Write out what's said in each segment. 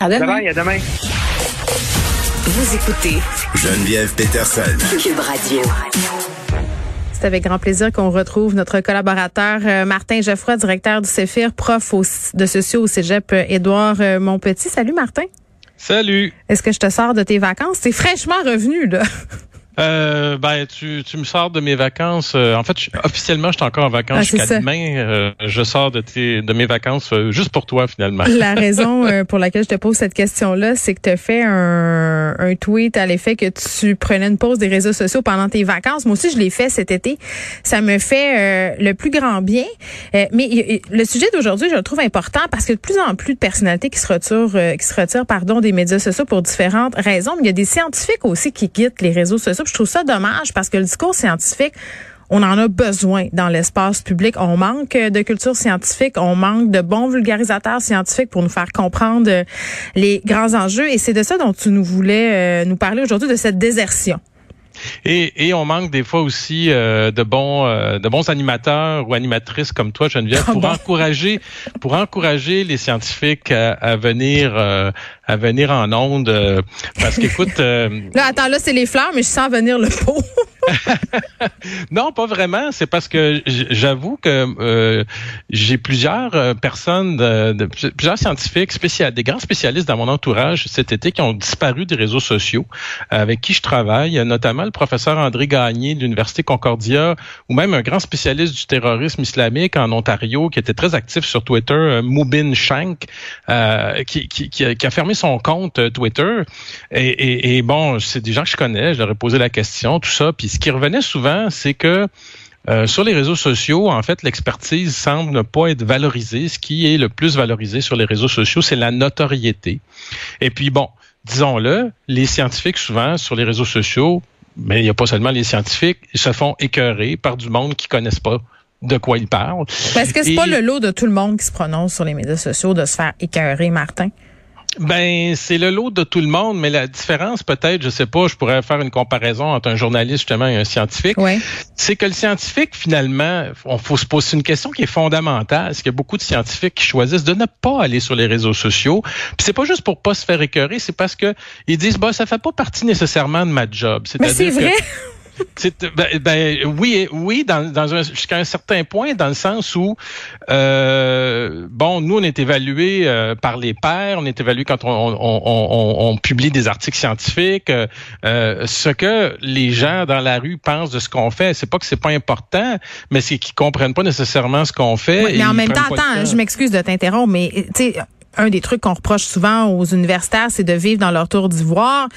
À demain. Bye bye, à demain. Vous écoutez Geneviève Peterson. Cube Radio. C'est avec grand plaisir qu'on retrouve notre collaborateur euh, Martin Geoffroy, directeur du CEFIR, prof au- de sociaux au Cégep euh, Édouard euh, Montpetit. Salut Martin. Salut. Est-ce que je te sors de tes vacances? T'es fraîchement revenu, là. Euh, ben, tu, tu me sors de mes vacances. euh, en fait, je- officiellement, je suis encore en vacances Ah, jusqu'à demain. euh, je sors de, tes, de mes vacances euh, juste pour toi, finalement. La raison euh, pour laquelle je te pose cette question-là, c'est que tu as fait un, un tweet à l'effet que tu prenais une pause des réseaux sociaux pendant tes vacances. Moi aussi, je l'ai fait cet été. Ça me fait euh, le plus grand bien. Euh, mais y- y- le sujet d'aujourd'hui, je le trouve important parce que de plus en plus de personnalités qui se retirent, euh, qui se retirent pardon, des médias sociaux pour différentes raisons. Mais il y a des scientifiques aussi qui quittent les réseaux sociaux. Je trouve ça dommage parce que le discours scientifique, on en a besoin dans l'espace public. On manque de culture scientifique, on manque de bons vulgarisateurs scientifiques pour nous faire comprendre euh, les grands enjeux. Et c'est de ça dont tu nous voulais euh, nous parler aujourd'hui, de cette désertion. Et, et on manque des fois aussi euh, de bons euh, de bons animateurs ou animatrices comme toi, Geneviève, Ah pour bon? encourager pour encourager les scientifiques à, à venir euh, à venir en onde. euh, parce qu'écoute. euh, Là, attends, là, c'est les fleurs, mais je sens venir le pot. Non, pas vraiment. C'est parce que j'avoue que euh, j'ai plusieurs euh, personnes, de, de- plusieurs scientifiques, spécial, des grands spécialistes dans mon entourage cet été qui ont disparu des réseaux sociaux euh, avec qui je travaille, notamment le professeur André Gagné de l'Université Concordia ou même un grand spécialiste du terrorisme islamique en Ontario qui était très actif sur Twitter, euh, Moubin Shank, euh, qui, qui, qui a, fermé son compte Twitter. Et, et, et bon, c'est des gens que je connais, je leur ai posé la question, tout ça. Puis ce qui revenait souvent, c'est que euh, sur les réseaux sociaux, en fait, l'expertise semble ne pas être valorisée. Ce qui est le plus valorisé sur les réseaux sociaux, c'est la notoriété. Et puis bon, disons-le, les scientifiques souvent sur les réseaux sociaux, mais il n'y a pas seulement les scientifiques, ils se font écœurer par du monde qui connaissent pas de quoi ils parlent. Parce que c'est Et- pas le lot de tout le monde qui se prononce sur les médias sociaux de se faire écœurer, Martin. Ben, c'est le lot de tout le monde, mais la différence, peut-être, je sais pas, je pourrais faire une comparaison entre un journaliste justement et un scientifique. Oui. C'est que le scientifique, finalement, on faut se poser une question qui est fondamentale. C'est qu'il y a beaucoup de scientifiques qui choisissent de ne pas aller sur les réseaux sociaux? Puis c'est pas juste pour pas se faire écœurer, c'est parce que ils disent, bah, ça fait pas partie nécessairement de ma job. Mais c'est C'est-à-dire que- vrai. c'est- ben, ben, oui, oui, dans, dans un, jusqu'à un certain point, dans le sens où, euh, bon, nous, on est évalués euh, par les pairs, on est évalués quand on, on, on, on- publie des articles scientifiques. euh, ce que les gens dans la rue pensent de ce qu'on fait, c'est pas que c'est pas important, mais c'est qu'ils comprennent pas nécessairement ce qu'on fait. Oui, mais en même temps, attends, je m'excuse de t'interrompre, mais tu sais, un des trucs qu'on reproche souvent aux universitaires, c'est de vivre dans leur tour d'ivoire.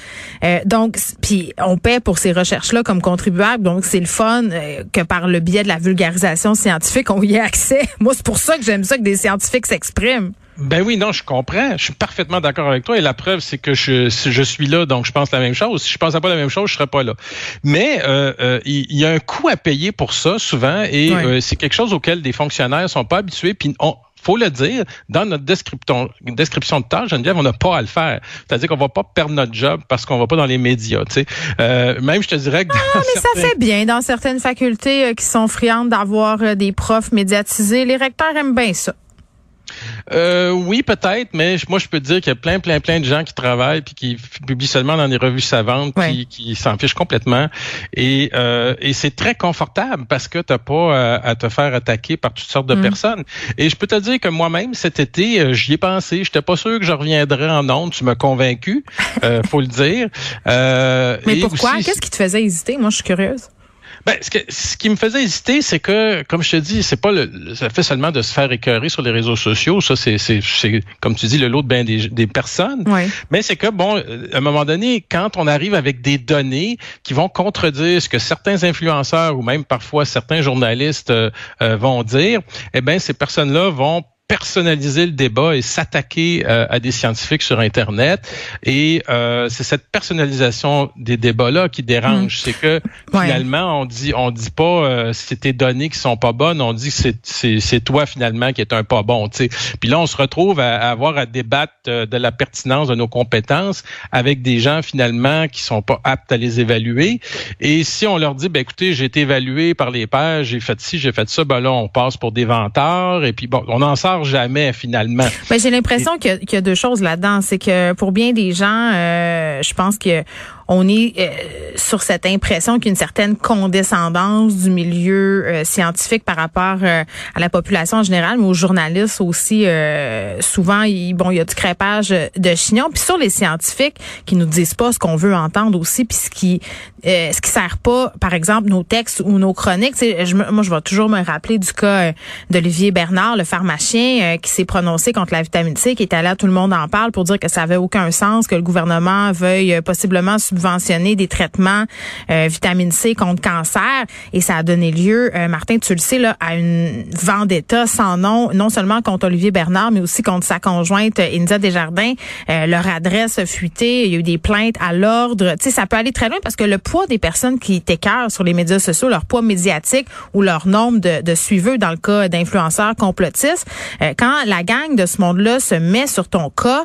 Euh, donc, puis on paie pour ces recherches-là comme contribuable. Donc, c'est le fun euh, que par le biais de la vulgarisation scientifique, on y ait accès. Moi, c'est pour ça que j'aime ça que des scientifiques s'expriment. Ben oui, non, je comprends. Je suis parfaitement d'accord avec toi. Et la preuve, c'est que je, je suis là, donc je pense la même chose. Si je pensais pas la même chose, je serais pas là. Mais euh, euh, il y, a un coût à payer pour ça souvent, et euh, c'est quelque chose auquel des fonctionnaires sont pas habitués. Puis on faut le dire, dans notre description, description de tâche, Geneviève, on n'a pas à le faire. C'est-à-dire qu'on va pas perdre notre job parce qu'on va pas dans les médias. Tu sais. Euh, même, je te dirais que dans Ah, Mais ça fait bien dans certaines facultés euh, qui sont friandes d'avoir euh, des profs médiatisés. Les recteurs aiment bien ça. Euh, oui, peut-être, mais je- moi, je peux te dire qu'il y a plein, plein, plein de gens qui travaillent puis qui publient seulement dans des revues savantes, Ouais. qui, qui s'en fichent complètement. Et, euh, et c'est très confortable parce que t'as pas euh, à te faire attaquer par toutes sortes de Mm. personnes. Et je peux te dire que moi-même, cet été, euh, j'y ai pensé. J'étais pas sûr que je reviendrais en ondes. Tu m'as convaincu, euh, faut le dire. Euh, Mais pourquoi? Qu'est-ce qui te faisait hésiter? Moi, je suis curieuse. Ben, ce, que- ce qui me faisait hésiter, c'est que, comme je te dis, c'est pas le, ça fait seulement de se faire écœurer sur les réseaux sociaux. Ça, c'est, c'est, c'est, comme tu dis, le lot de ben des, des personnes. Oui. Mais c'est que, bon, à un moment donné, quand on arrive avec des données qui vont contredire ce que certains influenceurs ou même parfois certains journalistes euh, euh, vont dire, eh ben, ces personnes-là vont personnaliser le débat et s'attaquer euh, à des scientifiques sur Internet. Et euh, c'est cette personnalisation des débats-là qui dérange. C'est que Ouais. finalement, on dit on dit pas euh, c'est tes données qui sont pas bonnes, on dit c'est c'est c'est toi finalement qui est un pas bon. tu sais. Puis là, on se retrouve à, à avoir à débattre euh, de la pertinence de nos compétences avec des gens finalement qui sont pas aptes à les évaluer. Et si on leur dit, ben écoutez, j'ai été évalué par les pairs, j'ai fait ci, j'ai fait ça, ben là, on passe pour des vantards. Et puis bon, on en sort jamais finalement. Ben, j'ai l'impression qu'il y, a deux choses là-dedans. C'est que pour bien des gens, euh, je pense que on est euh, sur cette impression qu'il y a une certaine condescendance du milieu euh, scientifique par rapport euh, à la population en général, mais aux journalistes aussi. souvent, il, bon, il y a du crépage de chignon. Puis sur les scientifiques qui nous disent pas ce qu'on veut entendre aussi, puis ce qui ce qui sert pas, par exemple, nos textes ou nos chroniques. Je, moi, je vais toujours me rappeler du cas d'Olivier Bernard, le pharmacien, qui s'est prononcé contre la vitamine C, qui est allé tout le monde en parle pour dire que ça avait aucun sens, que le gouvernement veuille possiblement subventionner des traitements euh, vitamine C contre cancer et ça a donné lieu, euh, Martin, tu le sais, là, à une vendetta sans nom, non seulement contre Olivier Bernard, mais aussi contre sa conjointe India Desjardins. Euh, leur adresse fuitée, il y a eu des plaintes à l'ordre. Tu sais, ça peut aller très loin parce que le poids des personnes qui t'écœurent sur les médias sociaux, leur poids médiatique ou leur nombre de, de dans le cas d'influenceurs complotistes, quand la gang de ce monde-là se met sur ton cas,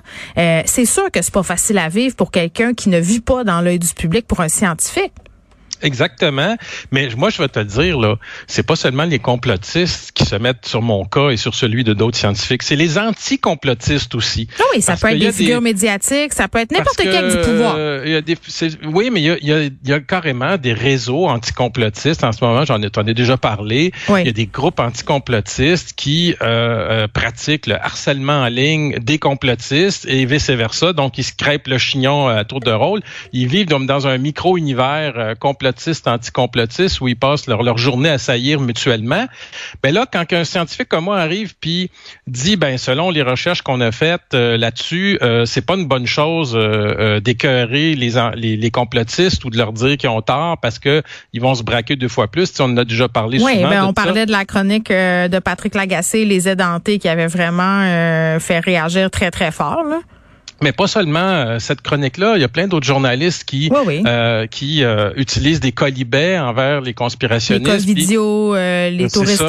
c'est sûr que c'est pas facile à vivre pour quelqu'un qui ne vit pas dans l'œil du public pour un scientifique. Exactement. Mais moi, je vais te dire, là, c'est pas seulement les complotistes qui se mettent sur mon cas et sur celui de d'autres scientifiques, c'est les anti-complotistes aussi. Ah oui, ça peut être des figures médiatiques, ça peut être n'importe quel du pouvoir. Euh, y a des, oui, mais il y a, y, a, y a, carrément des réseaux anti-complotistes. En ce moment, j'en ai, ai déjà parlé. Il y a des groupes anti-complotistes qui euh, euh, pratiquent le harcèlement en ligne des complotistes et vice-versa. Donc, ils se crêpent le chignon à tour de rôle. Ils vivent dans un micro-univers euh, complètement complotistes, anticomplotistes, où ils passent leur, leur journée à saillir mutuellement. Ben là, quand un scientifique comme moi arrive puis dit, ben selon les recherches qu'on a faites euh, là-dessus, euh, c'est pas une bonne chose euh, euh d'écœurer les, les, les, complotistes ou de leur dire qu'ils ont tort parce que ils vont se braquer deux fois plus. Tu on en a déjà parlé oui, souvent. Ben, on parlait de la chronique de Patrick Lagacé, les édentés, qui avait vraiment fait réagir très très fort. Là. Mais pas seulement euh, cette chronique-là, il y a plein d'autres journalistes qui euh, qui euh, utilisent des colibets envers les conspirationnistes. Les vidéo, les touristes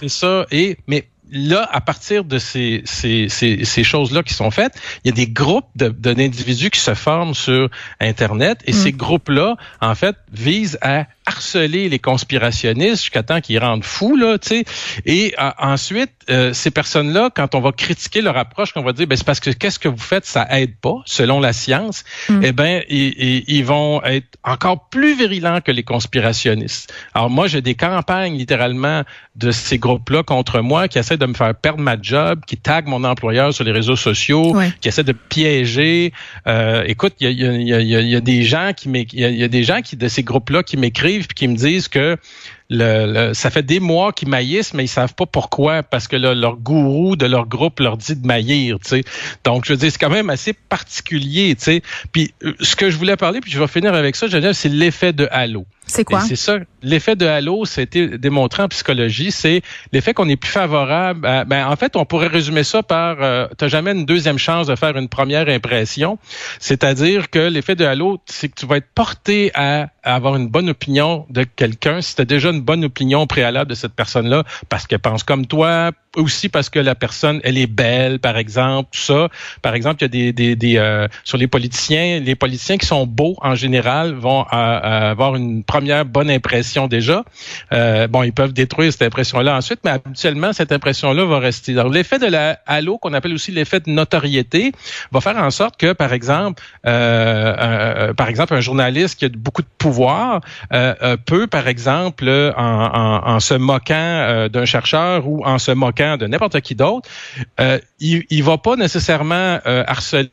C'est ça. Et mais là, à partir de ces, ces, ces, ces choses-là qui sont faites, il y a des groupes d'individus qui se forment sur Internet et mm. ces groupes-là, en fait, visent à harceler les conspirationnistes jusqu'à temps qu'ils rendent fous là, tu sais. Et euh, ensuite, euh, ces personnes-là, quand on va critiquer leur approche, qu'on va dire, ben c'est parce que qu'est-ce que vous faites, ça aide pas, selon la science. Mm. Eh ben, ils, ils, vont être encore plus virulents que les conspirationnistes. Alors moi, j'ai des campagnes littéralement de ces groupes-là contre moi qui essaient de me faire perdre ma job, qui taguent mon employeur sur les réseaux sociaux, qui essaient de piéger. Euh, écoute, il y a, y, a, y a, des gens qui il y, a des gens qui de ces groupes-là qui m'écrivent puis qui me disent que le, ça fait des mois qu'ils maillissent, mais ils savent pas pourquoi, parce que leur gourou de leur groupe leur dit de maillir. Donc, je veux dire, c'est quand même assez particulier. Puis, euh, ce que je voulais parler, puis je vais finir avec ça, dire, c'est l'effet de halo. C'est quoi? C'est ça. L'effet de halo, été démontré en psychologie, c'est l'effet qu'on est plus favorable. ben, en fait, on pourrait résumer ça par euh, t'as jamais une deuxième chance de faire une première impression. C'est-à-dire que l'effet de halo, c'est que tu vas être porté à, avoir une bonne opinion de quelqu'un si tu as déjà une bonne opinion préalable de cette personne-là parce qu'elle pense comme toi, aussi parce que la personne, elle est belle, par exemple, tout ça. Par exemple, il y a des, des, des euh, sur les politiciens, les politiciens qui sont beaux en général vont euh, avoir une première bonne impression déjà. Euh, bon, ils peuvent détruire cette impression-là ensuite, mais habituellement, cette impression-là va rester. Alors, l'effet de la halo, qu'on appelle aussi l'effet de notoriété, va faire en sorte que, par exemple, euh, par exemple, un journaliste qui a beaucoup de pouvoir peut, par exemple, en, en, en se moquant d'un chercheur ou en se moquant de n'importe qui d'autre, euh, il, il va pas nécessairement euh, harceler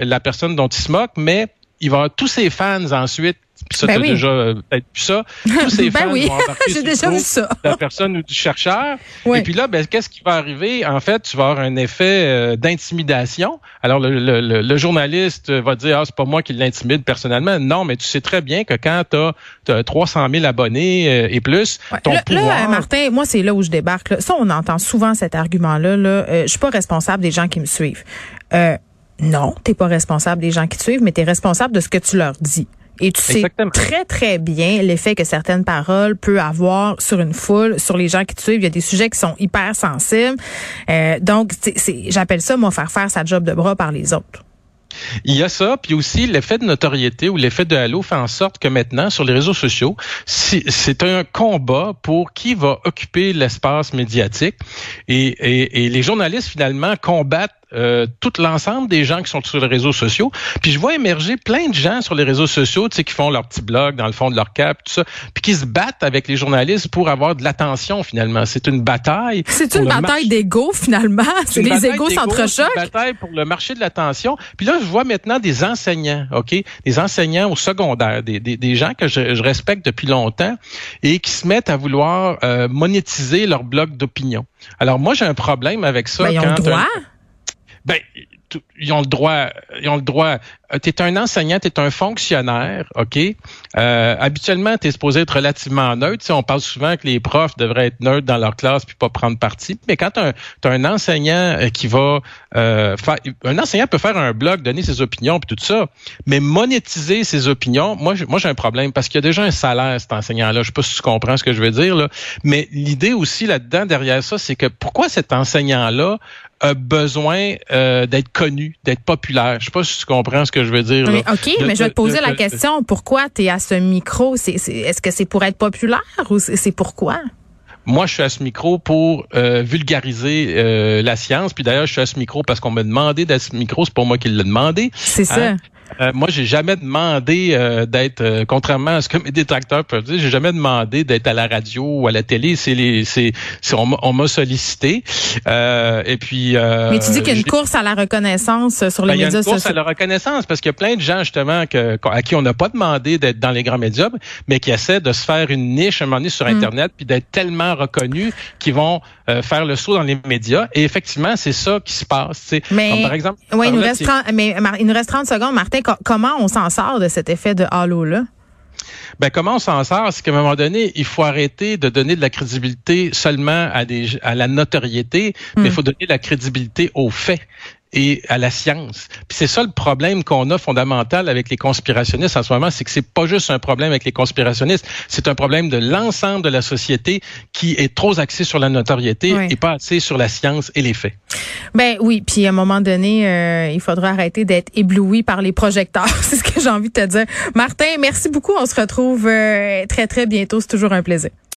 la personne dont il se moque, mais il va avoir tous ses fans ensuite ça, ben oui. déjà euh, peut-être plus ça. Tous ces ben fans oui. vont embarquer J'ai déjà vu ça. la personne ou du chercheur. Et puis là, ben, qu'est-ce qui va arriver? En fait, tu vas avoir un effet euh, d'intimidation. Alors, le, le, le, journaliste va dire, ah, c'est pas moi qui l'intimide personnellement. Non, mais tu sais très bien que quand tu as, 300 000 abonnés euh, et plus, ton là, pouvoir... Là, Martin, moi, c'est là où je débarque. Là. Ça, on entend souvent cet argument-là. Là. je suis pas responsable des gens qui me suivent. non, t'es pas responsable des gens qui te suivent, mais tu es responsable de ce que tu leur dis. Et tu sais très, très bien l'effet que certaines paroles peuvent avoir sur une foule, sur les gens qui te suivent. Il y a des sujets qui sont hyper sensibles. Euh, donc, j'appelle ça, moi, faire faire sa job de bras par les autres. Il y a ça, puis aussi l'effet de notoriété ou l'effet de halo fait en sorte que maintenant, sur les réseaux sociaux, c'est un combat pour qui va occuper l'espace médiatique. Et, et, et les journalistes, finalement, combattent euh, tout l'ensemble des gens qui sont sur les réseaux sociaux. Puis je vois émerger plein de gens sur les réseaux sociaux, tu sais, qui font leur petit blog dans le fond de leur cap, tout ça, puis qui se battent avec les journalistes pour avoir de l'attention finalement. C'est une bataille. C'est une bataille d'ego finalement. C'est les égos s'entrechoquent. C'est une bataille pour le marché de l'attention. Puis là, je vois maintenant des enseignants, ok, des enseignants au secondaire, des, des, des gens que je, je, respecte depuis longtemps et qui se mettent à vouloir euh, monétiser leur blog d'opinion. Alors moi, j'ai un problème avec ça. Ben, ils ont le droit. Ben, ils ont le droit, ils ont le droit. Euh, tu es un enseignant, tu es un fonctionnaire, OK? Euh, habituellement, tu es supposé être relativement neutre. on parle souvent que les profs devraient être neutres dans leur classe puis pas prendre parti. Mais quand tu as, un enseignant euh, qui va euh, faire... Un enseignant peut faire un blog, donner ses opinions puis tout ça, mais monétiser ses opinions, moi, moi j'ai un problème parce qu'il y a déjà un salaire, cet enseignant-là. Je sais pas si tu comprends ce que je veux dire, là. Mais l'idée aussi là-dedans, derrière ça, c'est que pourquoi cet enseignant-là a besoin euh, d'être connu, d'être populaire? Je sais pas si tu comprends ce que je veux dire. OK, mais je vais te poser la question. Pourquoi tu es à ce micro? Est-ce que c'est pour être populaire ou c'est pourquoi? Moi, je suis à ce micro pour euh, vulgariser euh, la science. Puis d'ailleurs, je suis à ce micro parce qu'on m'a demandé d'être ce micro. C'est pas moi qui l'ai demandé. C'est ça. Euh, moi, j'ai jamais demandé euh, d'être, euh, contrairement à ce que mes détracteurs peuvent dire, j'ai jamais demandé d'être à la radio ou à la télé. C'est les, c'est, on m'a sollicité. et puis. Mais tu dis qu'il y a une course à la reconnaissance sur les médias sociaux. Il y a une course à la reconnaissance parce qu'il y a plein de gens justement que, à qui on n'a pas demandé d'être dans les grands médias, mais qui essaient de se faire une niche à un moment donné sur mm. Internet, puis d'être tellement reconnus qu'ils vont faire le saut dans les médias. Et effectivement, c'est ça qui se passe. Mais, par exemple, ouais, il nous reste 30, mais il nous reste 30 secondes, Martin comment on s'en sort de cet effet de halo-là? Ben, comment on s'en sort? C'est qu'à un moment donné, il faut arrêter de donner de la crédibilité seulement à, des, à la notoriété, mais il hmm. faut donner de la crédibilité aux faits et à la science. Puis c'est ça le problème qu'on a fondamental avec les conspirationnistes en ce moment, c'est que c'est pas juste un problème avec les conspirationnistes, c'est un problème de l'ensemble de la société qui est trop axé sur la notoriété et pas assez sur la science et les faits. Ben oui, puis à un moment donné, euh, il faudra arrêter d'être ébloui par les projecteurs. c'est ce que j'ai envie de te dire. Martin, merci beaucoup. On se retrouve euh, très très bientôt. C'est toujours un plaisir.